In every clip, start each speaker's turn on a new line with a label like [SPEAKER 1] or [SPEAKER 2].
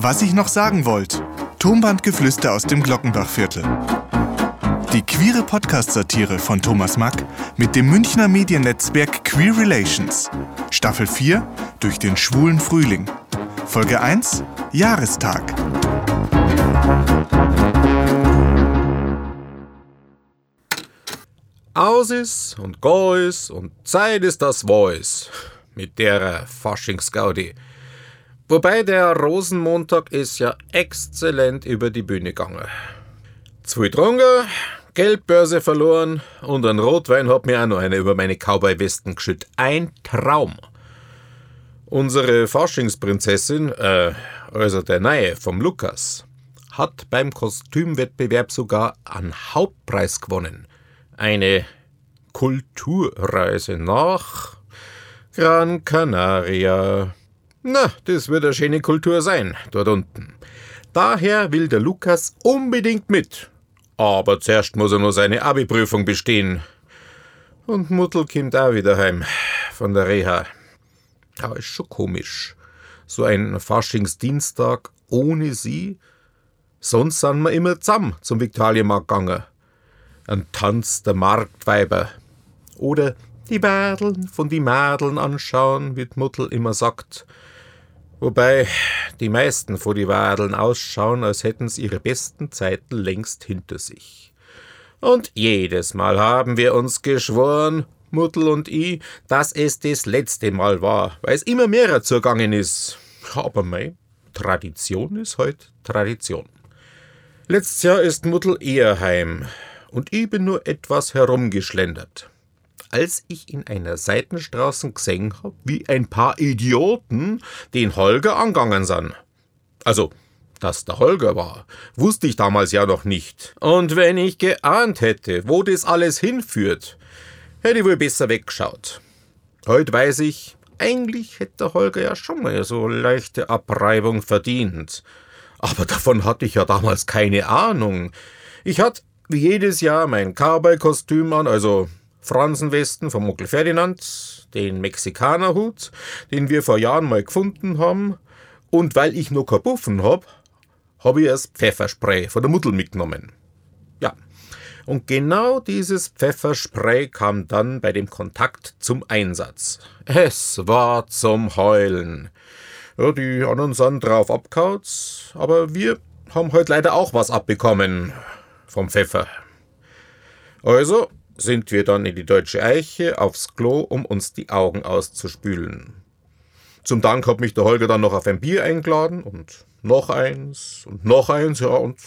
[SPEAKER 1] Was ich noch sagen wollte. Tonbandgeflüster aus dem Glockenbachviertel. Die queere Podcast-Satire von Thomas Mack mit dem Münchner Mediennetzwerk Queer Relations. Staffel 4 durch den schwulen Frühling. Folge 1 Jahrestag.
[SPEAKER 2] Aus ist und Geus und Zeit ist das Voice mit der Faschingsgaudi. Wobei der Rosenmontag ist ja exzellent über die Bühne gegangen. Zwei Trunken, Geldbörse verloren und ein Rotwein hat mir auch noch eine über meine Cowboy-Westen geschüttet. Ein Traum. Unsere Faschingsprinzessin, äh, also der Neue vom Lukas, hat beim Kostümwettbewerb sogar einen Hauptpreis gewonnen. Eine Kulturreise nach Gran Canaria. Na, das wird eine schöne Kultur sein, dort unten. Daher will der Lukas unbedingt mit. Aber zuerst muss er nur seine Abi-Prüfung bestehen. Und Mutter kommt auch wieder heim von der Reha. Aber ist schon komisch. So ein Faschingsdienstag ohne sie. Sonst sind wir immer zusammen zum Viktualienmarkt gegangen. Ein Tanz der Marktweiber. Oder die Werdeln von die Mädeln anschauen, wie die Mutter immer sagt. Wobei die meisten von die Wadeln ausschauen, als hätten sie ihre besten Zeiten längst hinter sich. Und jedes Mal haben wir uns geschworen, Muttel und ich, dass es das letzte Mal war, weil es immer mehrer zugangen ist. Aber mei, Tradition ist heut Tradition. Letztes Jahr ist Muttel eher heim und ich bin nur etwas herumgeschlendert als ich in einer Seitenstraße gesehen hab, wie ein paar Idioten den Holger angangen sind. Also, dass der Holger war, wusste ich damals ja noch nicht. Und wenn ich geahnt hätte, wo das alles hinführt, hätte ich wohl besser weggeschaut. Heute weiß ich, eigentlich hätte der Holger ja schon mal so leichte Abreibung verdient. Aber davon hatte ich ja damals keine Ahnung. Ich hatte wie jedes Jahr mein Cowboy-Kostüm an, also Fransenwesten vom Onkel Ferdinand, den Mexikanerhut, den wir vor Jahren mal gefunden haben, und weil ich noch kapuffen hab, habe ich das Pfefferspray von der Mutter mitgenommen. Ja, und genau dieses Pfefferspray kam dann bei dem Kontakt zum Einsatz. Es war zum Heulen. Ja, die anderen sind drauf abkaut, aber wir haben heute leider auch was abbekommen vom Pfeffer. Also sind wir dann in die Deutsche Eiche aufs Klo, um uns die Augen auszuspülen. Zum Dank hat mich der Holger dann noch auf ein Bier eingeladen und noch eins und noch eins, ja, und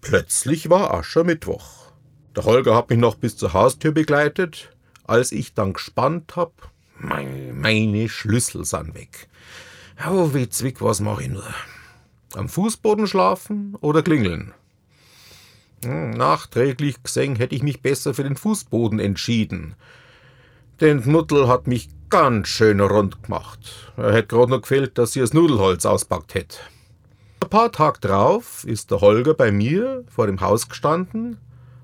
[SPEAKER 2] plötzlich war Aschermittwoch. Der Holger hat mich noch bis zur Haustür begleitet. Als ich dann gespannt hab, meine Schlüssel sind weg. Oh, wie zwick, was mach ich nur? Am Fußboden schlafen oder klingeln? Hm, nachträglich gesehen hätte ich mich besser für den Fußboden entschieden. Den Mutter hat mich ganz schön rund gemacht. Er hätte gerade noch gefehlt, dass sie das Nudelholz auspackt hätte. Ein paar Tage drauf ist der Holger bei mir vor dem Haus gestanden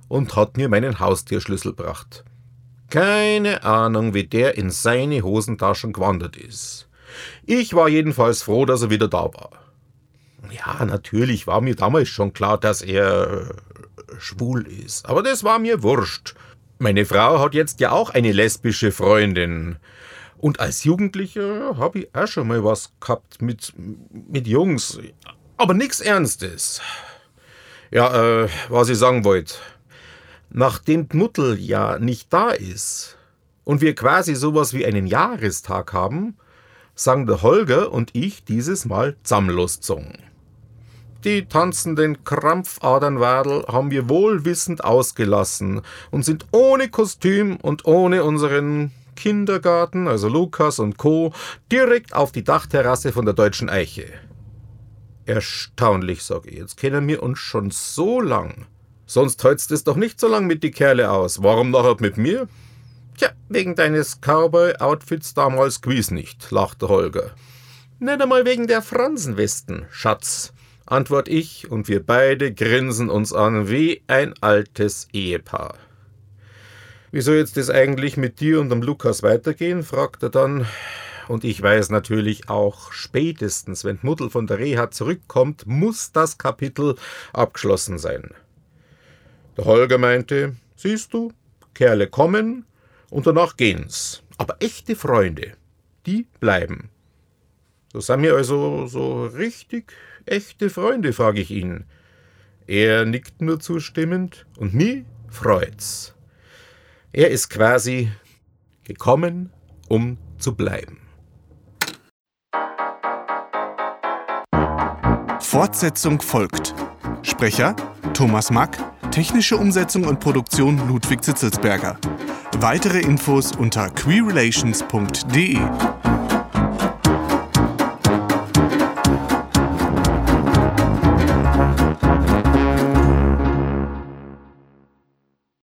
[SPEAKER 2] und hat mir meinen Haustierschlüssel gebracht. Keine Ahnung, wie der in seine Hosentaschen gewandert ist. Ich war jedenfalls froh, dass er wieder da war. Ja, natürlich war mir damals schon klar, dass er schwul ist. Aber das war mir wurscht. Meine Frau hat jetzt ja auch eine lesbische Freundin. Und als Jugendlicher habe ich auch schon mal was gehabt mit, mit Jungs. Aber nichts Ernstes. Ja, äh, was ich sagen wollte. Nachdem Muttel ja nicht da ist und wir quasi sowas wie einen Jahrestag haben, sang der Holger und ich dieses Mal zusammenlosgesungen. Die tanzenden Krampfadernwadel haben wir wohlwissend ausgelassen und sind ohne Kostüm und ohne unseren Kindergarten, also Lukas und Co., direkt auf die Dachterrasse von der Deutschen Eiche. Erstaunlich, sag ich, jetzt kennen wir uns schon so lang. Sonst hältst es doch nicht so lang mit die Kerle aus. Warum nachher mit mir? Tja, wegen deines Cowboy-Outfits damals gewiss nicht, lachte Holger. Nicht einmal wegen der Fransenwesten, Schatz antwort ich, und wir beide grinsen uns an wie ein altes Ehepaar. Wie soll jetzt das eigentlich mit dir und dem Lukas weitergehen? fragt er dann. und ich weiß natürlich auch, spätestens, wenn Muddel von der Reha zurückkommt, muss das Kapitel abgeschlossen sein. Der Holger meinte, siehst du, Kerle kommen und danach gehen's. Aber echte Freunde, die bleiben. So sind wir also so richtig echte Freunde, frage ich ihn. Er nickt nur zustimmend und mir freut's. Er ist quasi gekommen, um zu bleiben.
[SPEAKER 1] Fortsetzung folgt. Sprecher Thomas Mack, technische Umsetzung und Produktion Ludwig Zitzelsberger. Weitere Infos unter queerrelations.de.